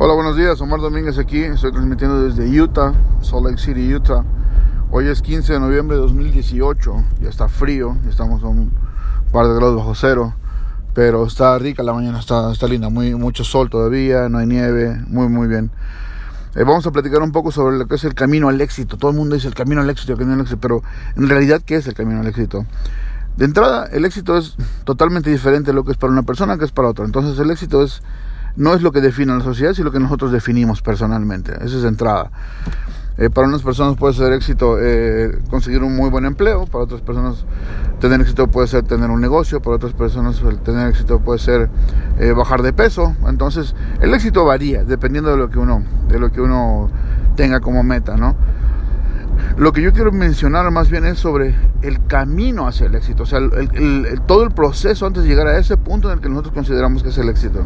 Hola, buenos días. Omar Domínguez aquí. Estoy transmitiendo desde Utah, Salt Lake City, Utah. Hoy es 15 de noviembre de 2018. Ya está frío. Estamos a un par de grados bajo cero. Pero está rica la mañana. Está, está linda. Muy, mucho sol todavía. No hay nieve. Muy, muy bien. Eh, vamos a platicar un poco sobre lo que es el camino al éxito. Todo el mundo dice el camino al éxito, el camino al éxito. Pero en realidad, ¿qué es el camino al éxito? De entrada, el éxito es totalmente diferente de lo que es para una persona que es para otra. Entonces, el éxito es no es lo que define la sociedad, sino lo que nosotros definimos personalmente. Esa es de entrada. Eh, para unas personas puede ser éxito eh, conseguir un muy buen empleo, para otras personas tener éxito puede ser tener un negocio, para otras personas tener éxito puede ser eh, bajar de peso. Entonces, el éxito varía dependiendo de lo que uno, de lo que uno tenga como meta, ¿no? Lo que yo quiero mencionar más bien es sobre el camino hacia el éxito, o sea, todo el proceso antes de llegar a ese punto en el que nosotros consideramos que es el éxito.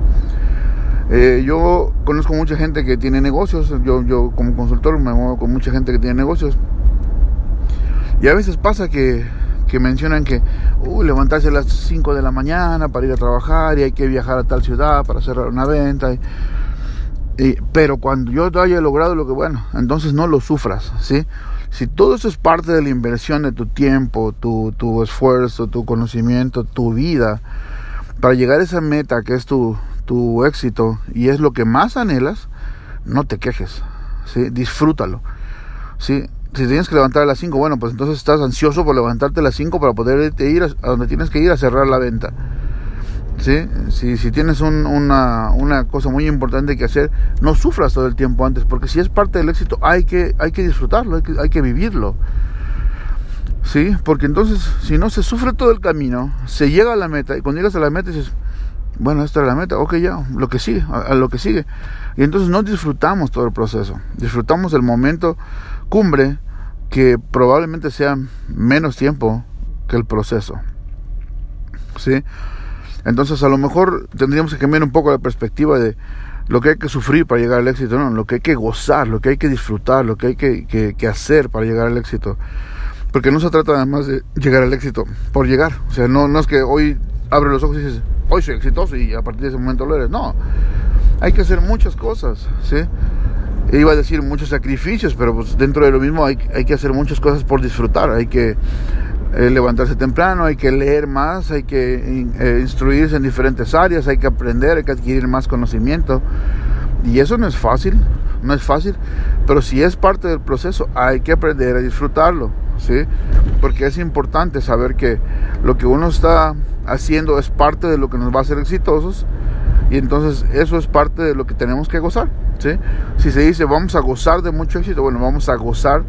Eh, yo conozco mucha gente que tiene negocios, yo, yo como consultor me muevo con mucha gente que tiene negocios. Y a veces pasa que, que mencionan que uh, levantarse a las 5 de la mañana para ir a trabajar y hay que viajar a tal ciudad para cerrar una venta. Y, pero cuando yo haya logrado lo que bueno, entonces no lo sufras, ¿sí? Si todo eso es parte de la inversión de tu tiempo, tu, tu esfuerzo, tu conocimiento, tu vida, para llegar a esa meta que es tu, tu éxito y es lo que más anhelas, no te quejes, ¿sí? disfrútalo. ¿sí? Si tienes que levantar a las 5, bueno, pues entonces estás ansioso por levantarte a las 5 para poder ir a, donde tienes que ir a cerrar la venta. ¿Sí? Si, si tienes una, una, cosa muy importante que hacer, no sufras todo el tiempo antes, porque si es parte del éxito hay que, hay que disfrutarlo, hay que, hay que vivirlo. ¿Sí? Porque entonces, si no se sufre todo el camino, se llega a la meta, y cuando llegas a la meta dices, bueno, esta es la meta, ok, ya, lo que sigue, a, lo que sigue. Y entonces no disfrutamos todo el proceso, disfrutamos el momento cumbre que probablemente sea menos tiempo que el proceso. ¿Sí? Entonces a lo mejor tendríamos que cambiar un poco la perspectiva de lo que hay que sufrir para llegar al éxito, no, lo que hay que gozar, lo que hay que disfrutar, lo que hay que, hacer para llegar al éxito. Porque no se trata nada más de llegar al éxito por llegar. O sea, no, no es que hoy abre los ojos y dices, hoy soy exitoso y a partir de ese momento lo eres. No, hay que hacer muchas cosas, ¿sí? Iba a decir muchos sacrificios, pero pues dentro de lo mismo hay, hay que hacer muchas cosas por disfrutar. Hay que eh, levantarse temprano, hay que leer más, hay que eh, instruirse en diferentes áreas, hay que aprender, hay que adquirir más conocimiento. Y eso no es fácil, no es fácil, pero si es parte del proceso, hay que aprender a disfrutarlo, ¿sí? Porque es importante saber que lo que uno está haciendo es parte de lo que nos va a hacer exitosos y entonces eso es parte de lo que tenemos que gozar, ¿sí? Si se dice vamos a gozar de mucho éxito, bueno, vamos a gozar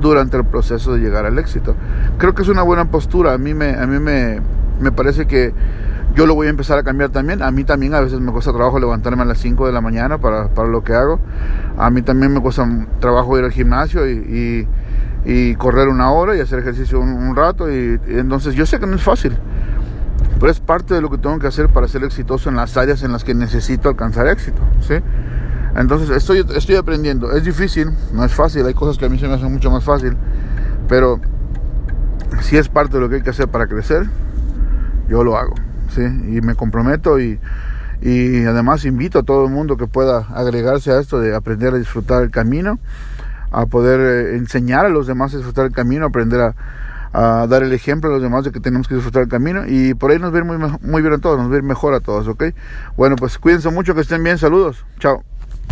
durante el proceso de llegar al éxito. Creo que es una buena postura, a mí me, a mí me, me parece que yo lo voy a empezar a cambiar también. A mí también a veces me cuesta trabajo levantarme a las 5 de la mañana para, para, lo que hago. A mí también me cuesta trabajo ir al gimnasio y, y, correr una hora y hacer ejercicio un, rato. Y, entonces yo sé que no es fácil, pero es parte de lo que tengo que hacer para ser exitoso en las áreas en las que necesito alcanzar éxito. ¿sí? Entonces estoy, estoy aprendiendo. Es difícil, no es fácil. Hay cosas que a mí se me hacen mucho más fácil. Pero si es parte de lo que hay que hacer para crecer, yo lo hago. ¿sí? Y me comprometo y, y además invito a todo el mundo que pueda agregarse a esto de aprender a disfrutar el camino, a poder eh, enseñar a los demás a disfrutar el camino, aprender a, a, dar el ejemplo a los demás de que tenemos que disfrutar el camino y por ahí nos ver muy, muy bien a todos, nos ver mejor a todos, ¿ok? Bueno, pues cuídense mucho, que estén bien, saludos, chao.